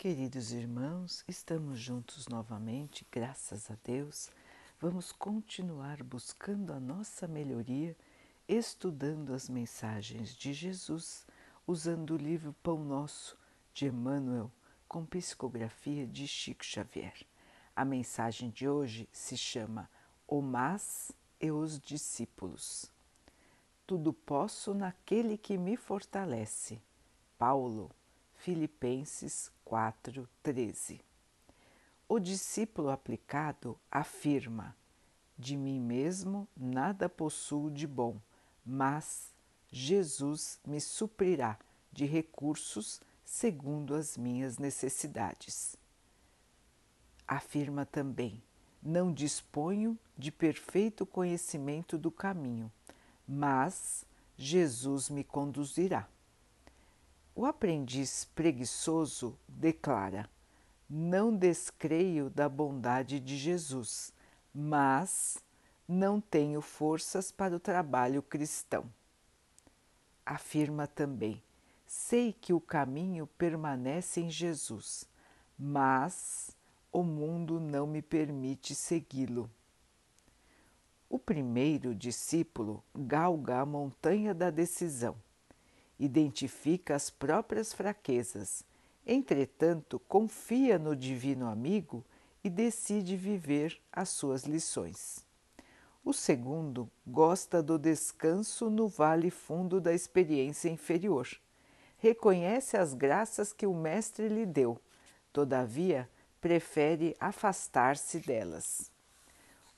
Queridos irmãos, estamos juntos novamente, graças a Deus. Vamos continuar buscando a nossa melhoria, estudando as mensagens de Jesus, usando o livro Pão Nosso de Emmanuel, com psicografia de Chico Xavier. A mensagem de hoje se chama O Mas e os Discípulos. Tudo posso naquele que me fortalece. Paulo, Filipenses 4:13. O discípulo aplicado afirma: De mim mesmo nada possuo de bom, mas Jesus me suprirá de recursos segundo as minhas necessidades. Afirma também: Não disponho de perfeito conhecimento do caminho, mas Jesus me conduzirá. O aprendiz preguiçoso declara: Não descreio da bondade de Jesus, mas não tenho forças para o trabalho cristão. Afirma também: Sei que o caminho permanece em Jesus, mas o mundo não me permite segui-lo. O primeiro discípulo galga a montanha da decisão identifica as próprias fraquezas, entretanto, confia no Divino Amigo e decide viver as suas lições. O segundo gosta do descanso no vale fundo da experiência inferior. Reconhece as graças que o Mestre lhe deu, todavia prefere afastar-se delas.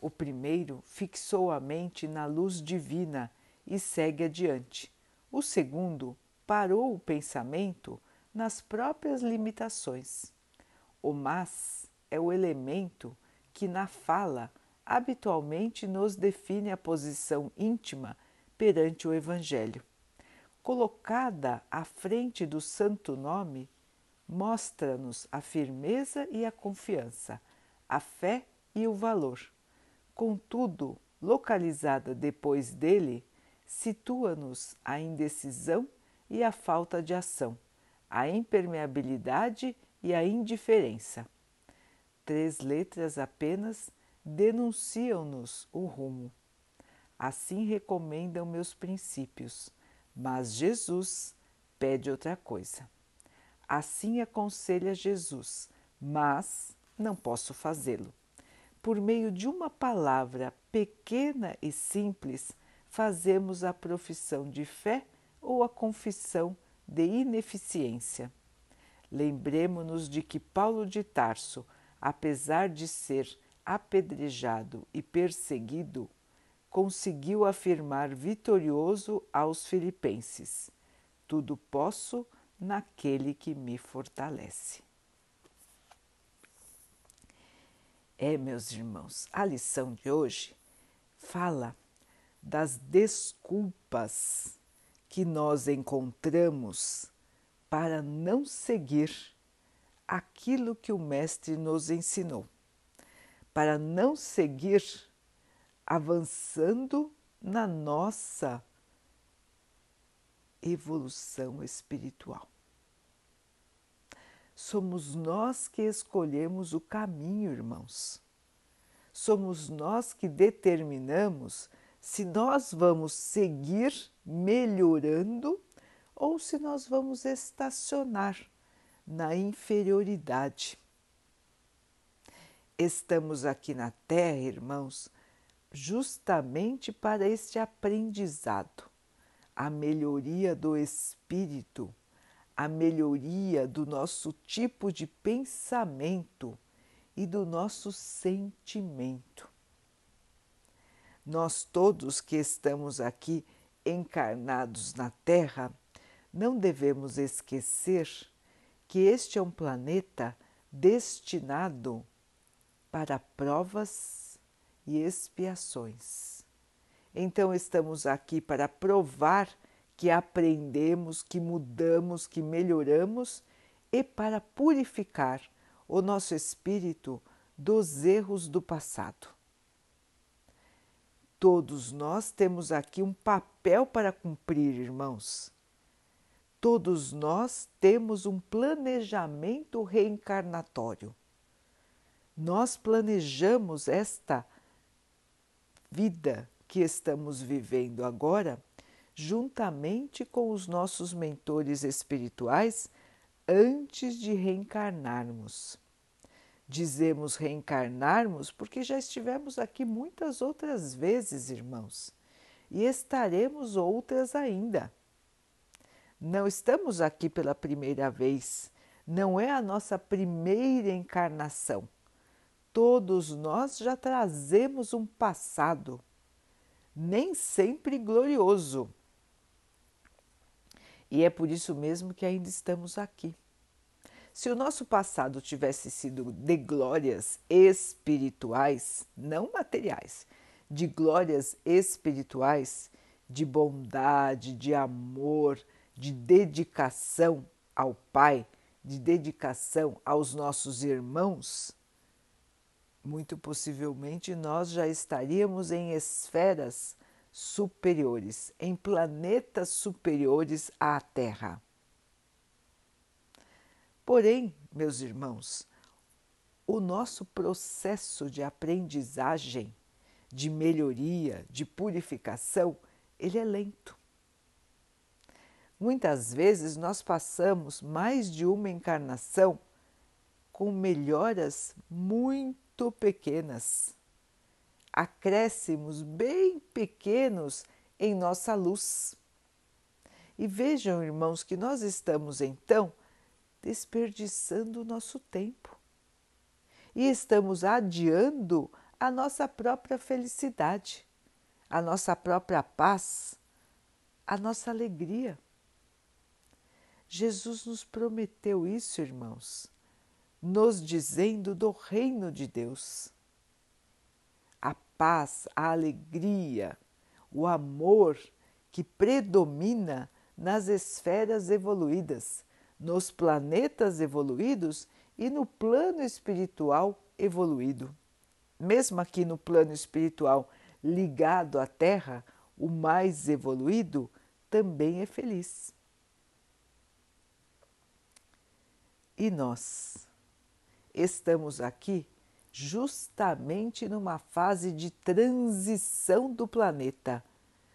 O primeiro fixou a mente na luz divina e segue adiante o segundo parou o pensamento nas próprias limitações. O mas é o elemento que na fala habitualmente nos define a posição íntima perante o Evangelho. Colocada à frente do santo nome, mostra-nos a firmeza e a confiança, a fé e o valor. Contudo, localizada depois dele, situa-nos a indecisão e a falta de ação, a impermeabilidade e a indiferença. Três letras apenas denunciam-nos o rumo. Assim recomendam meus princípios, mas Jesus pede outra coisa. Assim aconselha Jesus, mas não posso fazê-lo. Por meio de uma palavra pequena e simples, fazemos a profissão de fé ou a confissão de ineficiência. Lembremos-nos de que Paulo de Tarso, apesar de ser apedrejado e perseguido, conseguiu afirmar vitorioso aos Filipenses: Tudo posso naquele que me fortalece. É, meus irmãos, a lição de hoje fala das desculpas que nós encontramos para não seguir aquilo que o Mestre nos ensinou, para não seguir avançando na nossa evolução espiritual. Somos nós que escolhemos o caminho, irmãos. Somos nós que determinamos se nós vamos seguir melhorando ou se nós vamos estacionar na inferioridade. Estamos aqui na Terra, irmãos, justamente para este aprendizado, a melhoria do espírito, a melhoria do nosso tipo de pensamento e do nosso sentimento. Nós todos que estamos aqui encarnados na Terra, não devemos esquecer que este é um planeta destinado para provas e expiações. Então, estamos aqui para provar que aprendemos, que mudamos, que melhoramos e para purificar o nosso espírito dos erros do passado. Todos nós temos aqui um papel para cumprir, irmãos. Todos nós temos um planejamento reencarnatório. Nós planejamos esta vida que estamos vivendo agora juntamente com os nossos mentores espirituais antes de reencarnarmos. Dizemos reencarnarmos porque já estivemos aqui muitas outras vezes, irmãos, e estaremos outras ainda. Não estamos aqui pela primeira vez, não é a nossa primeira encarnação. Todos nós já trazemos um passado, nem sempre glorioso. E é por isso mesmo que ainda estamos aqui. Se o nosso passado tivesse sido de glórias espirituais, não materiais, de glórias espirituais, de bondade, de amor, de dedicação ao Pai, de dedicação aos nossos irmãos, muito possivelmente nós já estaríamos em esferas superiores, em planetas superiores à Terra. Porém, meus irmãos, o nosso processo de aprendizagem, de melhoria, de purificação, ele é lento. Muitas vezes nós passamos mais de uma encarnação com melhoras muito pequenas, acréscimos bem pequenos em nossa luz. E vejam, irmãos, que nós estamos então desperdiçando o nosso tempo e estamos adiando a nossa própria felicidade, a nossa própria paz, a nossa alegria. Jesus nos prometeu isso, irmãos, nos dizendo do reino de Deus. A paz, a alegria, o amor que predomina nas esferas evoluídas nos planetas evoluídos e no plano espiritual evoluído. Mesmo aqui no plano espiritual ligado à Terra, o mais evoluído também é feliz. E nós estamos aqui justamente numa fase de transição do planeta.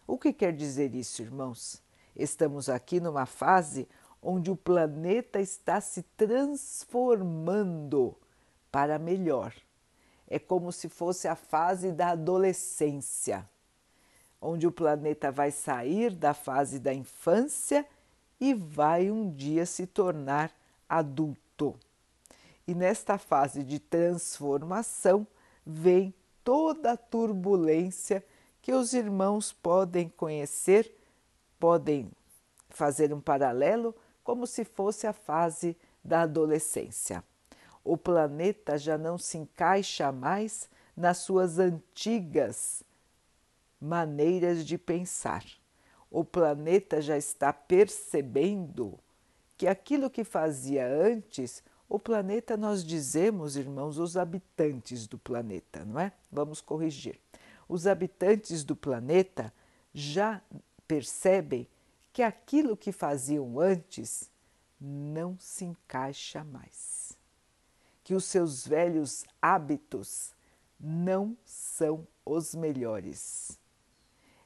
O que quer dizer isso, irmãos? Estamos aqui numa fase onde o planeta está se transformando para melhor. É como se fosse a fase da adolescência, onde o planeta vai sair da fase da infância e vai um dia se tornar adulto. E nesta fase de transformação vem toda a turbulência que os irmãos podem conhecer, podem fazer um paralelo como se fosse a fase da adolescência. O planeta já não se encaixa mais nas suas antigas maneiras de pensar. O planeta já está percebendo que aquilo que fazia antes, o planeta nós dizemos, irmãos, os habitantes do planeta, não é? Vamos corrigir. Os habitantes do planeta já percebem que aquilo que faziam antes não se encaixa mais, que os seus velhos hábitos não são os melhores.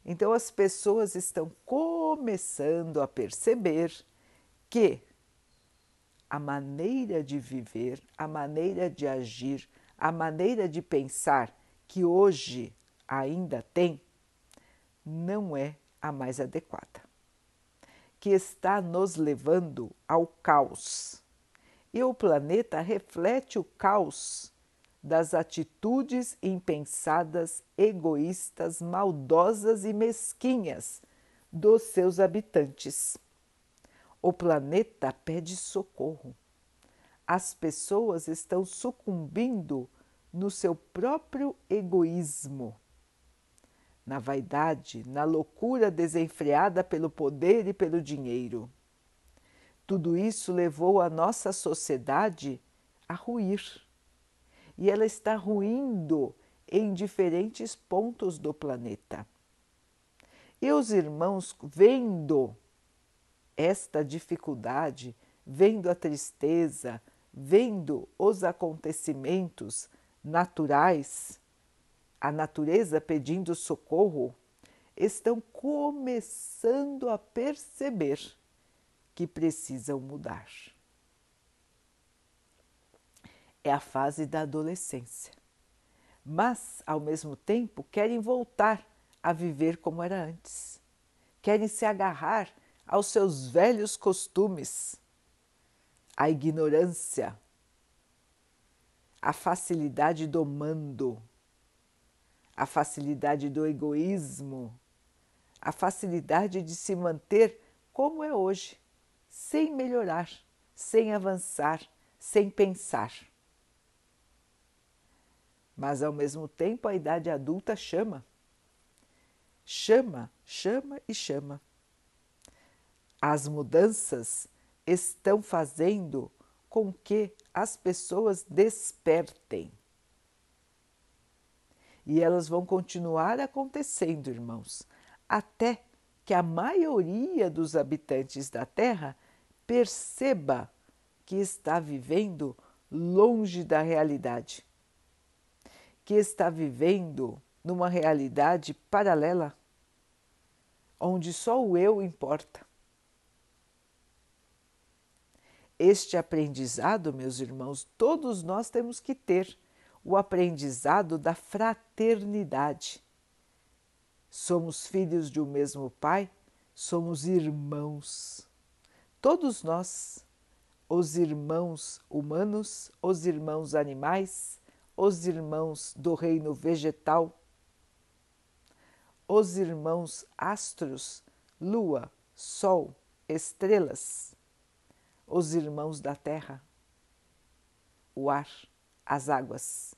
Então as pessoas estão começando a perceber que a maneira de viver, a maneira de agir, a maneira de pensar que hoje ainda tem, não é a mais adequada que está nos levando ao caos. E o planeta reflete o caos das atitudes impensadas, egoístas, maldosas e mesquinhas dos seus habitantes. O planeta pede socorro. As pessoas estão sucumbindo no seu próprio egoísmo na vaidade, na loucura desenfreada pelo poder e pelo dinheiro. Tudo isso levou a nossa sociedade a ruir. E ela está ruindo em diferentes pontos do planeta. E os irmãos, vendo esta dificuldade, vendo a tristeza, vendo os acontecimentos naturais, a natureza pedindo socorro, estão começando a perceber que precisam mudar. É a fase da adolescência, mas ao mesmo tempo querem voltar a viver como era antes, querem se agarrar aos seus velhos costumes, a ignorância, a facilidade do mando, a facilidade do egoísmo, a facilidade de se manter como é hoje, sem melhorar, sem avançar, sem pensar. Mas ao mesmo tempo a idade adulta chama. Chama, chama e chama. As mudanças estão fazendo com que as pessoas despertem. E elas vão continuar acontecendo, irmãos, até que a maioria dos habitantes da Terra perceba que está vivendo longe da realidade, que está vivendo numa realidade paralela, onde só o eu importa. Este aprendizado, meus irmãos, todos nós temos que ter o aprendizado da fraternidade. Somos filhos de um mesmo Pai, somos irmãos. Todos nós, os irmãos humanos, os irmãos animais, os irmãos do reino vegetal, os irmãos astros, lua, sol, estrelas, os irmãos da terra, o ar, as águas.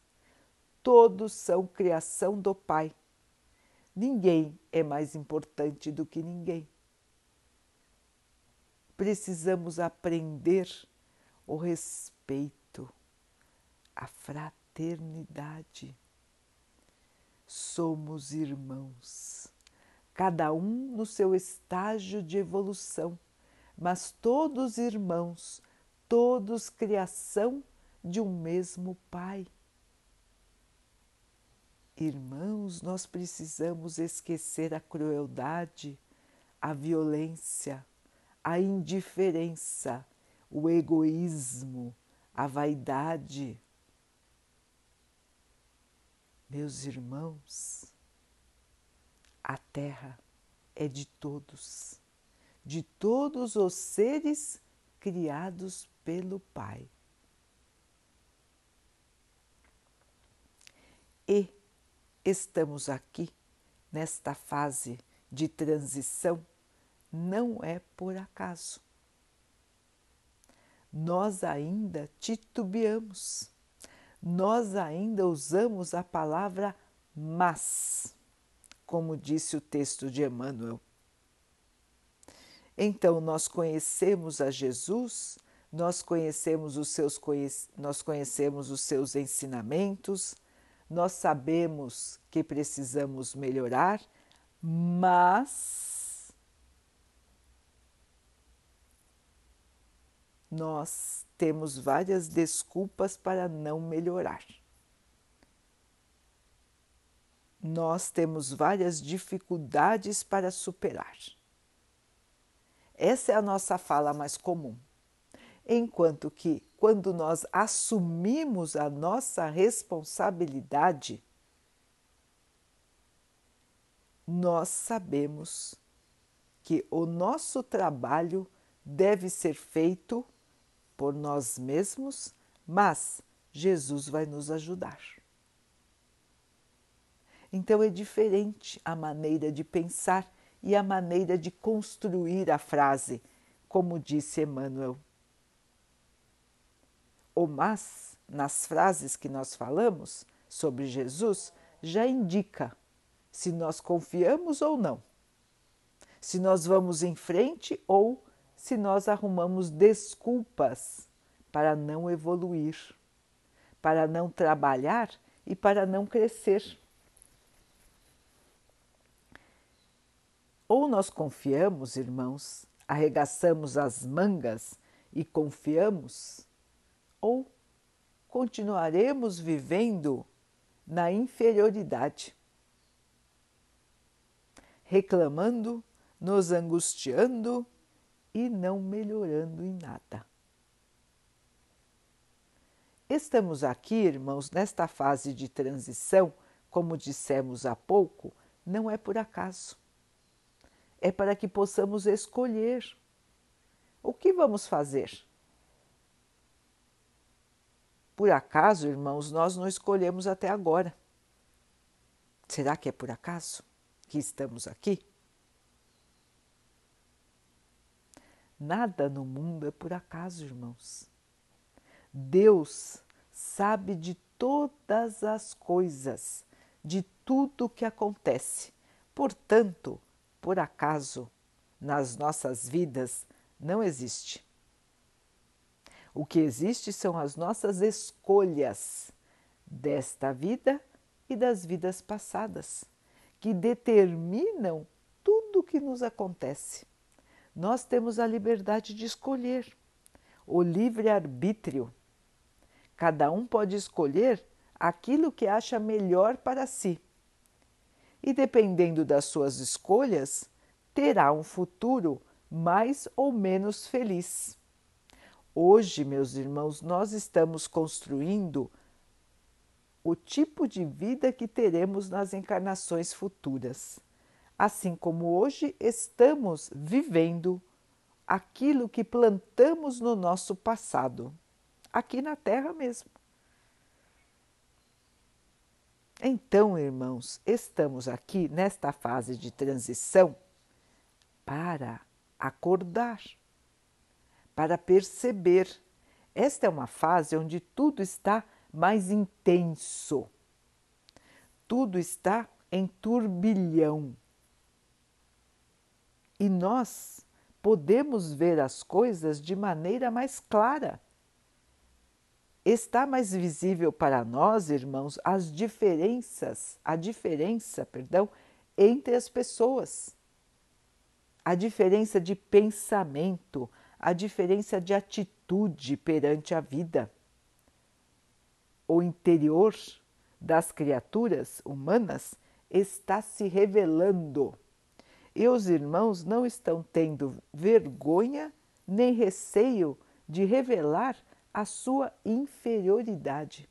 Todos são criação do Pai. Ninguém é mais importante do que ninguém. Precisamos aprender o respeito, a fraternidade somos irmãos, cada um no seu estágio de evolução, mas todos irmãos, todos criação de um mesmo Pai. Irmãos, nós precisamos esquecer a crueldade, a violência, a indiferença, o egoísmo, a vaidade meus irmãos, a terra é de todos, de todos os seres criados pelo Pai. E estamos aqui nesta fase de transição não é por acaso. Nós ainda titubeamos nós ainda usamos a palavra mas, como disse o texto de Emmanuel. Então, nós conhecemos a Jesus, nós conhecemos os seus, nós conhecemos os seus ensinamentos, nós sabemos que precisamos melhorar, mas nós temos várias desculpas para não melhorar. Nós temos várias dificuldades para superar. Essa é a nossa fala mais comum. Enquanto que, quando nós assumimos a nossa responsabilidade, nós sabemos que o nosso trabalho deve ser feito por nós mesmos, mas Jesus vai nos ajudar. Então é diferente a maneira de pensar e a maneira de construir a frase, como disse Emmanuel. O mas, nas frases que nós falamos sobre Jesus, já indica se nós confiamos ou não, se nós vamos em frente ou se nós arrumamos desculpas para não evoluir, para não trabalhar e para não crescer. Ou nós confiamos, irmãos, arregaçamos as mangas e confiamos? Ou continuaremos vivendo na inferioridade, reclamando, nos angustiando e não melhorando em nada? Estamos aqui, irmãos, nesta fase de transição, como dissemos há pouco, não é por acaso. É para que possamos escolher o que vamos fazer. Por acaso, irmãos, nós não escolhemos até agora. Será que é por acaso que estamos aqui? Nada no mundo é por acaso, irmãos. Deus sabe de todas as coisas, de tudo o que acontece. Portanto, por acaso, nas nossas vidas não existe. O que existe são as nossas escolhas desta vida e das vidas passadas, que determinam tudo o que nos acontece. Nós temos a liberdade de escolher, o livre-arbítrio Cada um pode escolher aquilo que acha melhor para si. E dependendo das suas escolhas, terá um futuro mais ou menos feliz. Hoje, meus irmãos, nós estamos construindo o tipo de vida que teremos nas encarnações futuras. Assim como hoje estamos vivendo aquilo que plantamos no nosso passado aqui na Terra mesmo. Então, irmãos, estamos aqui nesta fase de transição para acordar, para perceber. Esta é uma fase onde tudo está mais intenso, tudo está em turbilhão. E nós podemos ver as coisas de maneira mais clara está mais visível para nós, irmãos, as diferenças, a diferença, perdão, entre as pessoas. A diferença de pensamento, a diferença de atitude perante a vida. O interior das criaturas humanas está se revelando. E os irmãos não estão tendo vergonha nem receio de revelar a sua inferioridade.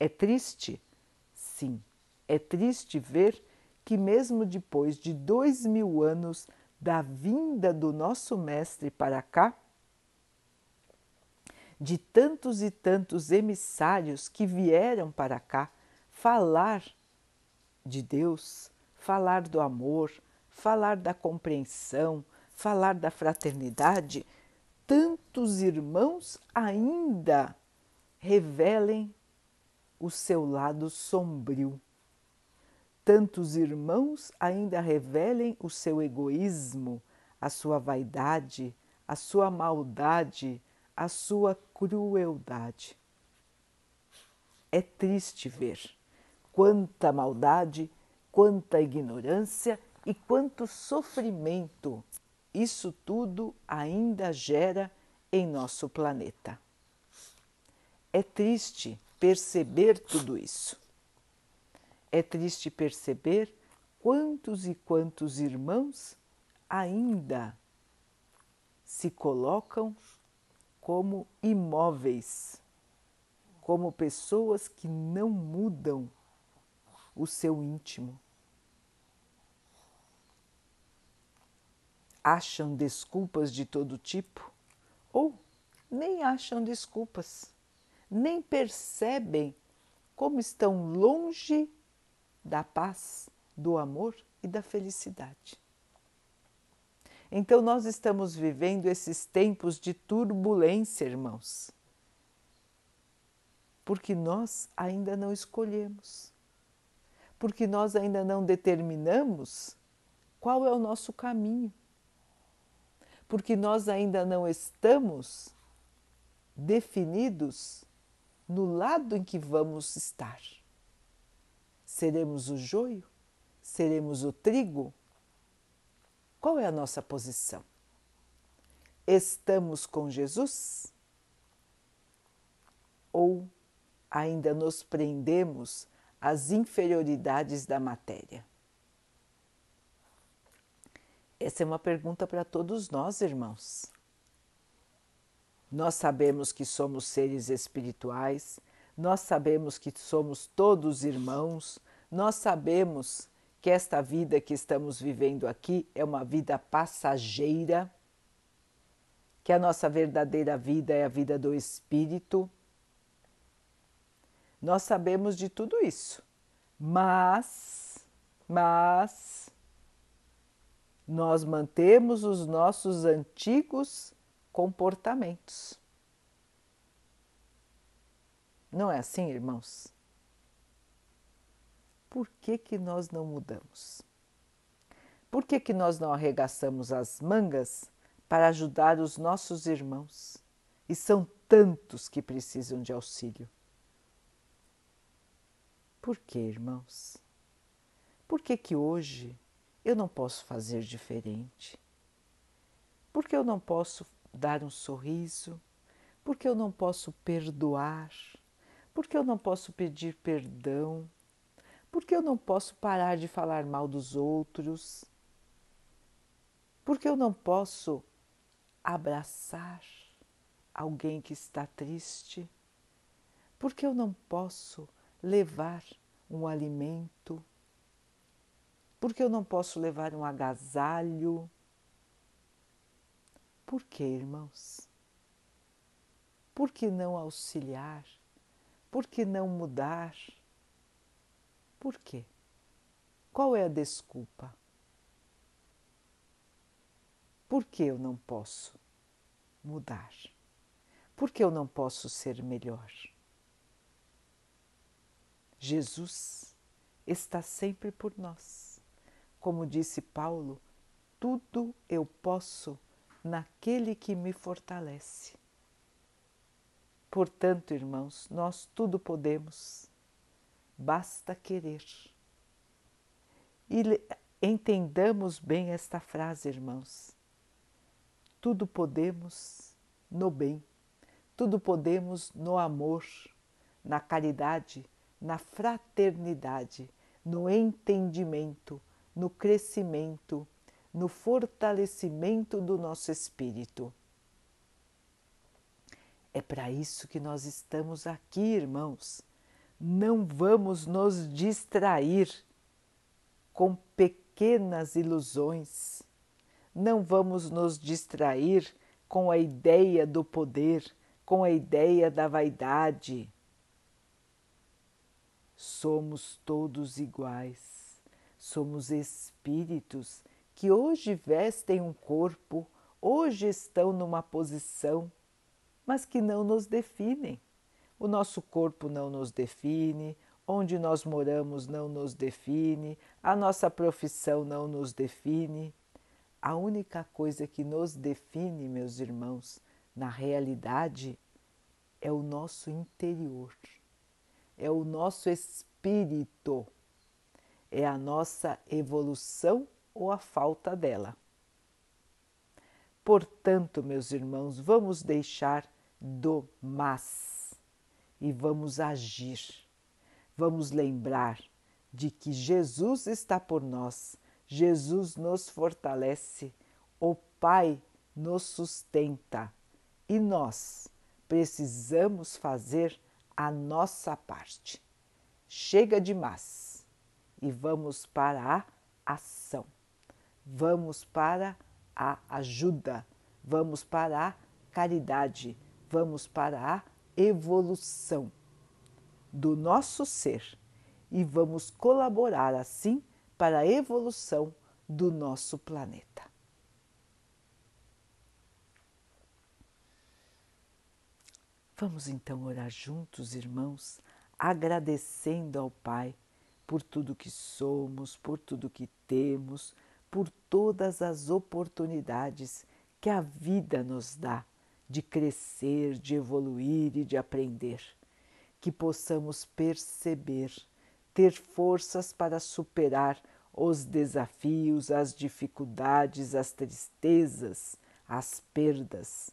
É triste? Sim, é triste ver que, mesmo depois de dois mil anos da vinda do nosso Mestre para cá, de tantos e tantos emissários que vieram para cá falar de Deus, falar do amor, falar da compreensão, falar da fraternidade, tantos irmãos ainda revelem o seu lado sombrio. Tantos irmãos ainda revelem o seu egoísmo, a sua vaidade, a sua maldade, a sua crueldade. É triste ver quanta maldade, quanta ignorância e quanto sofrimento isso tudo ainda gera em nosso planeta. É triste perceber tudo isso. É triste perceber quantos e quantos irmãos ainda se colocam como imóveis, como pessoas que não mudam o seu íntimo. acham desculpas de todo tipo ou nem acham desculpas, nem percebem como estão longe da paz, do amor e da felicidade. Então, nós estamos vivendo esses tempos de turbulência, irmãos, porque nós ainda não escolhemos, porque nós ainda não determinamos qual é o nosso caminho porque nós ainda não estamos definidos no lado em que vamos estar. Seremos o joio? Seremos o trigo? Qual é a nossa posição? estamos com Jesus? Ou ainda nos prendemos às inferioridades da matéria? Essa é uma pergunta para todos nós, irmãos. Nós sabemos que somos seres espirituais, nós sabemos que somos todos irmãos, nós sabemos que esta vida que estamos vivendo aqui é uma vida passageira, que a nossa verdadeira vida é a vida do espírito. Nós sabemos de tudo isso, mas, mas, nós mantemos os nossos antigos comportamentos. Não é assim, irmãos? Por que, que nós não mudamos? Por que, que nós não arregaçamos as mangas para ajudar os nossos irmãos? E são tantos que precisam de auxílio. Por que, irmãos? Por que, que hoje eu não posso fazer diferente? Por que eu não posso dar um sorriso? Por que eu não posso perdoar? Por que eu não posso pedir perdão? Por que eu não posso parar de falar mal dos outros? Por que eu não posso abraçar alguém que está triste? Por que eu não posso levar um alimento? Por que eu não posso levar um agasalho? Por que, irmãos? Por que não auxiliar? Por que não mudar? Por quê? Qual é a desculpa? Por que eu não posso mudar? Por que eu não posso ser melhor? Jesus está sempre por nós. Como disse Paulo, tudo eu posso naquele que me fortalece. Portanto, irmãos, nós tudo podemos, basta querer. E entendamos bem esta frase, irmãos. Tudo podemos no bem, tudo podemos no amor, na caridade, na fraternidade, no entendimento, no crescimento, no fortalecimento do nosso espírito. É para isso que nós estamos aqui, irmãos. Não vamos nos distrair com pequenas ilusões. Não vamos nos distrair com a ideia do poder, com a ideia da vaidade. Somos todos iguais, somos espíritos que hoje vestem um corpo, hoje estão numa posição, mas que não nos definem. O nosso corpo não nos define, onde nós moramos não nos define, a nossa profissão não nos define. A única coisa que nos define, meus irmãos, na realidade, é o nosso interior, é o nosso espírito, é a nossa evolução ou a falta dela. Portanto, meus irmãos, vamos deixar do mas. E vamos agir. Vamos lembrar de que Jesus está por nós, Jesus nos fortalece, o Pai nos sustenta. E nós precisamos fazer a nossa parte. Chega de mas. E vamos para a ação. Vamos para a ajuda, vamos para a caridade, vamos para a evolução do nosso ser e vamos colaborar assim para a evolução do nosso planeta. Vamos então orar juntos, irmãos, agradecendo ao Pai por tudo que somos, por tudo que temos, por todas as oportunidades que a vida nos dá de crescer, de evoluir e de aprender. Que possamos perceber, ter forças para superar os desafios, as dificuldades, as tristezas, as perdas,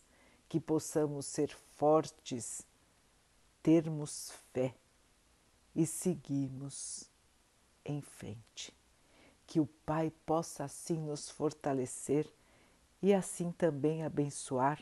que possamos ser fortes, termos fé e seguirmos em frente. Que o Pai possa assim nos fortalecer e assim também abençoar